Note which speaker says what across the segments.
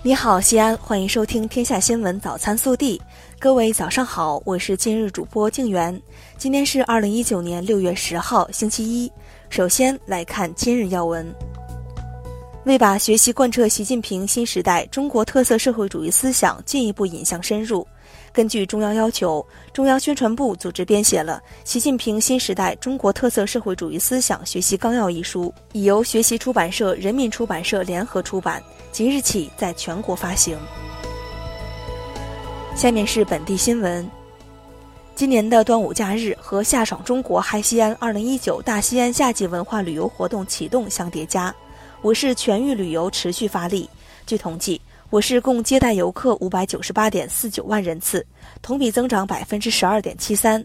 Speaker 1: 你好，西安，欢迎收听《天下新闻早餐速递》。各位早上好，我是今日主播静媛。今天是二零一九年六月十号，星期一。首先来看今日要闻。为把学习贯彻习近平新时代中国特色社会主义思想进一步引向深入。根据中央要求，中央宣传部组织编写了《习近平新时代中国特色社会主义思想学习纲要》一书，已由学习出版社、人民出版社联合出版，即日起在全国发行。下面是本地新闻。今年的端午假日和“夏爽中国嗨西安 ”2019 大西安夏季文化旅游活动启动相叠加，我市全域旅游持续发力。据统计。我市共接待游客五百九十八点四九万人次，同比增长百分之十二点七三，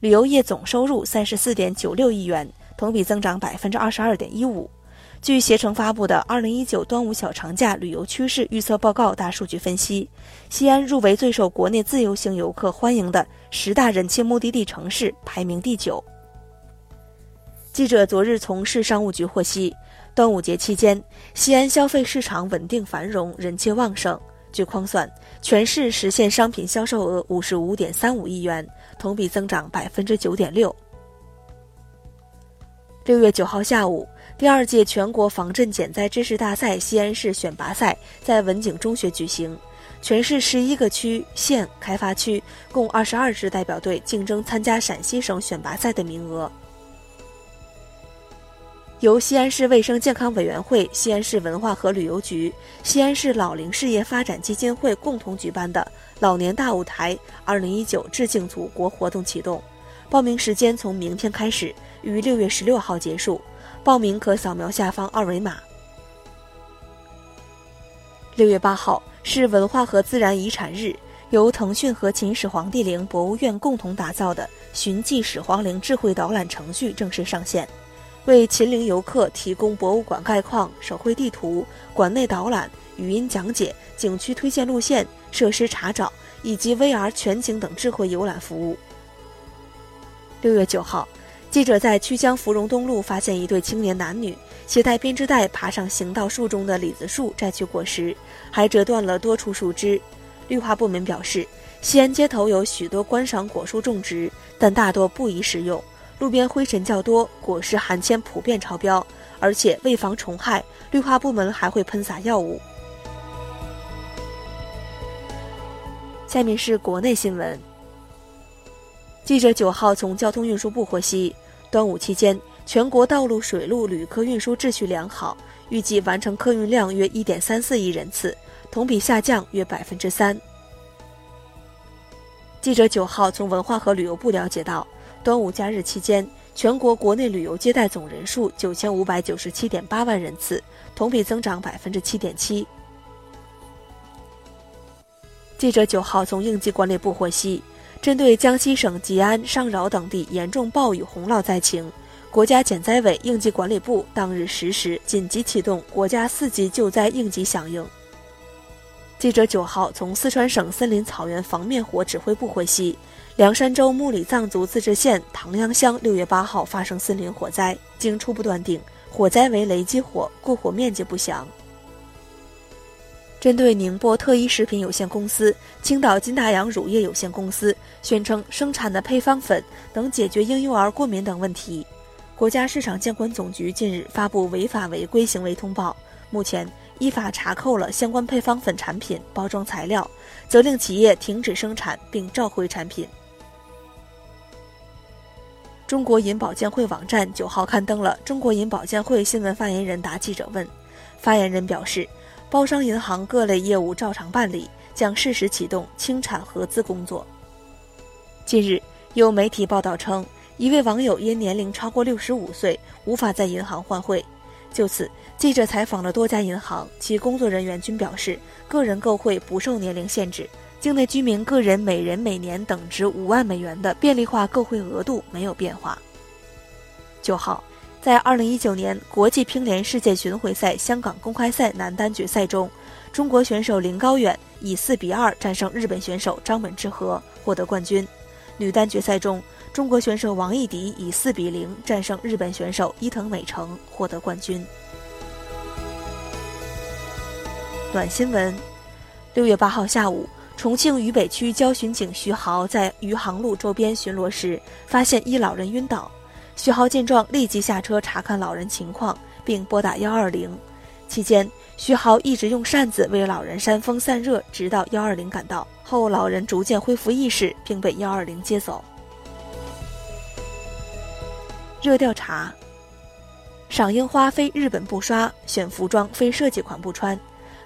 Speaker 1: 旅游业总收入三十四点九六亿元，同比增长百分之二十二点一五。据携程发布的《二零一九端午小长假旅游趋势预测报告》大数据分析，西安入围最受国内自由行游客欢迎的十大人气目的地城市，排名第九。记者昨日从市商务局获悉。端午节期间，西安消费市场稳定繁荣，人气旺盛。据匡算，全市实现商品销售额五十五点三五亿元，同比增长百分之九点六。六月九号下午，第二届全国防震减灾知识大赛西安市选拔赛在文景中学举行，全市十一个区县开发区共二十二支代表队竞争参加陕西省选拔赛的名额。由西安市卫生健康委员会、西安市文化和旅游局、西安市老龄事业发展基金会共同举办的“老年大舞台 ”2019 致敬祖国活动启动，报名时间从明天开始，于六月十六号结束。报名可扫描下方二维码。六月八号是文化和自然遗产日，由腾讯和秦始皇帝陵博物院共同打造的“寻迹始皇陵”智慧导览程序正式上线。为秦陵游客提供博物馆概况、手绘地图、馆内导览、语音讲解、景区推荐路线、设施查找以及 VR 全景等智慧游览服务。六月九号，记者在曲江芙蓉东路发现一对青年男女携带编织袋爬上行道树中的李子树摘取果实，还折断了多处树枝。绿化部门表示，西安街头有许多观赏果树种植，但大多不宜食用。路边灰尘较多，果实含铅普遍超标，而且为防虫害，绿化部门还会喷洒药物。下面是国内新闻。记者九号从交通运输部获悉，端午期间全国道路、水路旅客运输秩序良好，预计完成客运量约一点三四亿人次，同比下降约百分之三。记者九号从文化和旅游部了解到。端午假日期间，全国国内旅游接待总人数九千五百九十七点八万人次，同比增长百分之七点七。记者九号从应急管理部获悉，针对江西省吉安、上饶等地严重暴雨洪涝灾情，国家减灾委、应急管理部当日十时紧急启动国家四级救灾应急响应。记者九号从四川省森林草原防灭火指挥部获悉。凉山州木里藏族自治县唐央乡六月八号发生森林火灾，经初步断定，火灾为雷击火，故火面积不详。针对宁波特一食品有限公司、青岛金大洋乳业有限公司宣称生产的配方粉能解决婴幼儿过敏等问题，国家市场监管总局近日发布违法违规行为通报，目前依法查扣了相关配方粉产品包装材料，责令企业停止生产并召回产品。中国银保监会网站九号刊登了中国银保监会新闻发言人答记者问。发言人表示，包商银行各类业务照常办理，将适时启动清产核资工作。近日，有媒体报道称，一位网友因年龄超过六十五岁，无法在银行换汇。就此，记者采访了多家银行，其工作人员均表示，个人购汇不受年龄限制。境内居民个人每人每年等值五万美元的便利化购汇额度没有变化。九号，在二零一九年国际乒联世界巡回赛香港公开赛男单决赛中，中国选手林高远以四比二战胜日本选手张本智和，获得冠军。女单决赛中，中国选手王艺迪以四比零战胜日本选手伊藤美诚，获得冠军。暖新闻。六月八号下午，重庆渝北区交巡警徐豪在余杭路周边巡逻时，发现一老人晕倒。徐豪见状，立即下车查看老人情况，并拨打幺二零。期间，徐豪一直用扇子为老人扇风散热，直到幺二零赶到后，老人逐渐恢复意识，并被幺二零接走。热调查：赏樱花非日本不刷，选服装非设计款不穿。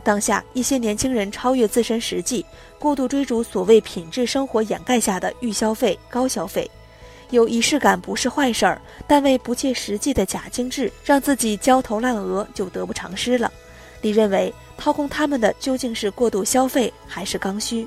Speaker 1: 当下，一些年轻人超越自身实际，过度追逐所谓品质生活掩盖下的预消费、高消费。有仪式感不是坏事儿，但为不切实际的假精致，让自己焦头烂额就得不偿失了。你认为掏空他们的究竟是过度消费还是刚需？